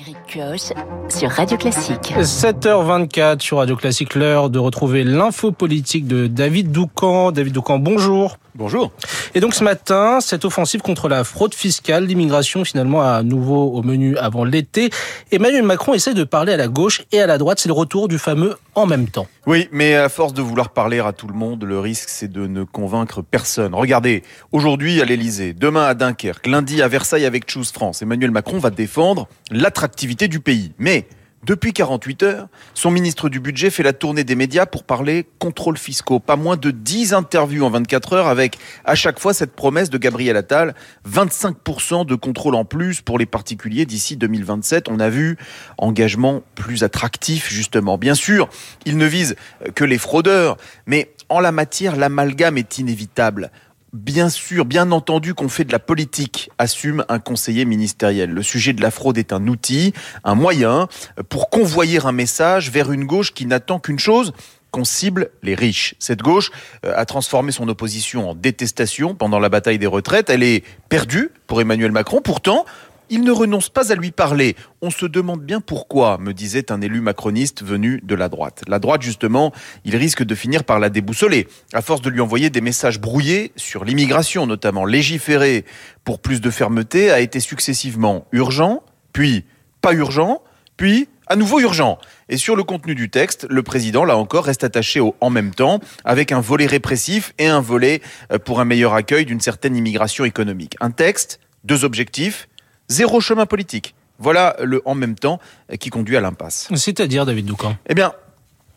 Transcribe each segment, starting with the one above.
Eric Kioch sur Radio Classique. 7h24 sur Radio Classique, l'heure de retrouver l'info politique de David Doucan. David Doucan, bonjour. Bonjour. Et donc ce matin, cette offensive contre la fraude fiscale, l'immigration finalement à nouveau au menu avant l'été. Emmanuel Macron essaie de parler à la gauche et à la droite. C'est le retour du fameux en même temps. Oui, mais à force de vouloir parler à tout le monde, le risque c'est de ne convaincre personne. Regardez, aujourd'hui à l'Elysée, demain à Dunkerque, lundi à Versailles avec Choose France, Emmanuel Macron va défendre l'attractivité du pays. Mais depuis 48 heures, son ministre du Budget fait la tournée des médias pour parler contrôle fiscaux. Pas moins de 10 interviews en 24 heures avec à chaque fois cette promesse de Gabriel Attal, 25% de contrôle en plus pour les particuliers d'ici 2027. On a vu engagement plus attractif justement. Bien sûr, il ne vise que les fraudeurs, mais en la matière, l'amalgame est inévitable bien sûr, bien entendu qu'on fait de la politique, assume un conseiller ministériel. Le sujet de la fraude est un outil, un moyen pour convoyer un message vers une gauche qui n'attend qu'une chose, qu'on cible les riches. Cette gauche euh, a transformé son opposition en détestation pendant la bataille des retraites. Elle est perdue pour Emmanuel Macron. Pourtant, il ne renonce pas à lui parler. On se demande bien pourquoi, me disait un élu macroniste venu de la droite. La droite, justement, il risque de finir par la déboussoler, à force de lui envoyer des messages brouillés sur l'immigration, notamment légiférer pour plus de fermeté, a été successivement urgent, puis pas urgent, puis à nouveau urgent. Et sur le contenu du texte, le président, là encore, reste attaché au en même temps, avec un volet répressif et un volet euh, pour un meilleur accueil d'une certaine immigration économique. Un texte, deux objectifs, Zéro chemin politique. Voilà le en même temps qui conduit à l'impasse. C'est-à-dire, David Doucan? Eh bien,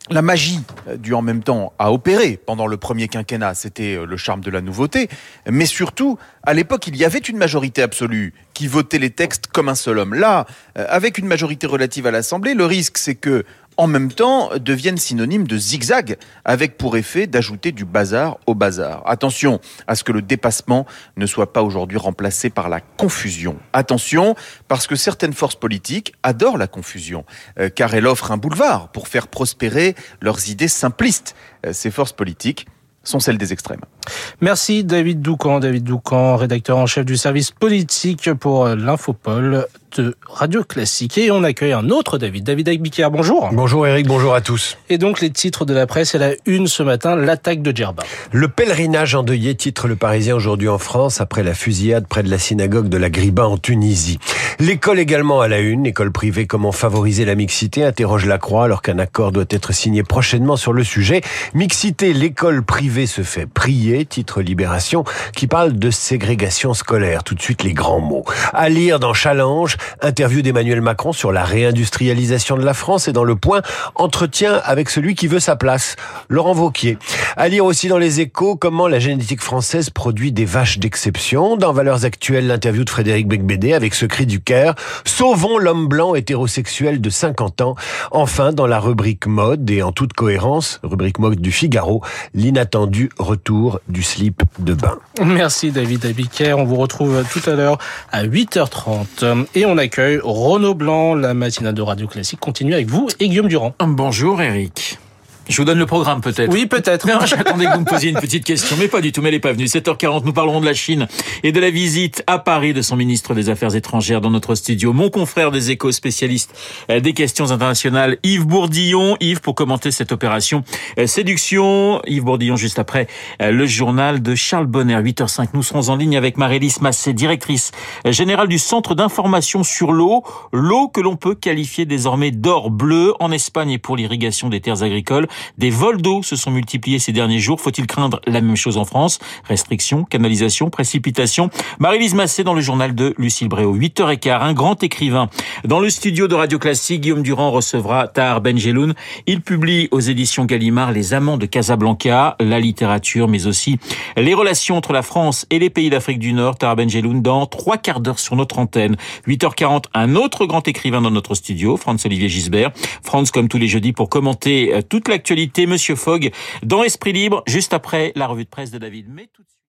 la magie du en même temps a opéré pendant le premier quinquennat, c'était le charme de la nouveauté, mais surtout, à l'époque, il y avait une majorité absolue qui votait les textes comme un seul homme. Là, avec une majorité relative à l'Assemblée, le risque c'est que en même temps deviennent synonymes de zigzag, avec pour effet d'ajouter du bazar au bazar. Attention à ce que le dépassement ne soit pas aujourd'hui remplacé par la confusion. Attention, parce que certaines forces politiques adorent la confusion, euh, car elle offre un boulevard pour faire prospérer leurs idées simplistes. Euh, ces forces politiques sont celles des extrêmes. Merci David Doucan, David Doucan, rédacteur en chef du service politique pour l'Infopol de Radio Classique. Et on accueille un autre David, David Aguicar, bonjour. Bonjour Eric, bonjour à tous. Et donc les titres de la presse et la une ce matin, l'attaque de Djerba. Le pèlerinage endeuillé titre le Parisien aujourd'hui en France après la fusillade près de la synagogue de la Griba en Tunisie. L'école également à la une, l'école privée comment favoriser la mixité, interroge la Croix alors qu'un accord doit être signé prochainement sur le sujet. Mixité, l'école privée se fait prier, titre Libération, qui parle de ségrégation scolaire. Tout de suite les grands mots. À lire dans Challenge, interview d'Emmanuel Macron sur la réindustrialisation de la France et dans le point, entretien avec celui qui veut sa place, Laurent Vauquier. À lire aussi dans les échos comment la génétique française produit des vaches d'exception. Dans Valeurs Actuelles, l'interview de Frédéric Becbédé avec ce cri du Caire. Sauvons l'homme blanc hétérosexuel de 50 ans. Enfin, dans la rubrique mode et en toute cohérence, rubrique mode du Figaro, l'inattendu retour du slip de bain. Merci David Abiker. On vous retrouve tout à l'heure à 8h30. Et on accueille Renaud Blanc. La matinale de Radio Classique continue avec vous et Guillaume Durand. Bonjour Eric. Je vous donne le programme peut-être. Oui, peut-être. J'attendais que vous me posiez une petite question, mais pas du tout, mais elle n'est pas venue. 7h40, nous parlerons de la Chine et de la visite à Paris de son ministre des Affaires étrangères dans notre studio. Mon confrère des échos spécialiste euh, des questions internationales, Yves Bourdillon. Yves, pour commenter cette opération euh, séduction. Yves Bourdillon, juste après euh, le journal de Charles Bonner, 8h05. Nous serons en ligne avec Marélis Massé, directrice générale du Centre d'information sur l'eau. L'eau que l'on peut qualifier désormais d'or bleu en Espagne et pour l'irrigation des terres agricoles. Des vols d'eau se sont multipliés ces derniers jours. Faut-il craindre la même chose en France? Restrictions, canalisation, précipitation. Marie-Lise Massé dans le journal de Lucille Bréau. 8h15, un grand écrivain. Dans le studio de Radio Classique, Guillaume Durand recevra Tahar Benjeloun. Il publie aux éditions Gallimard Les Amants de Casablanca, la littérature, mais aussi les relations entre la France et les pays d'Afrique du Nord. Tahar Benjeloun dans trois quarts d'heure sur notre antenne. 8h40, un autre grand écrivain dans notre studio, Franz-Olivier Gisbert. Franz, comme tous les jeudis, pour commenter toute Monsieur Fogg, dans Esprit Libre, juste après la revue de presse de David. Mais tout.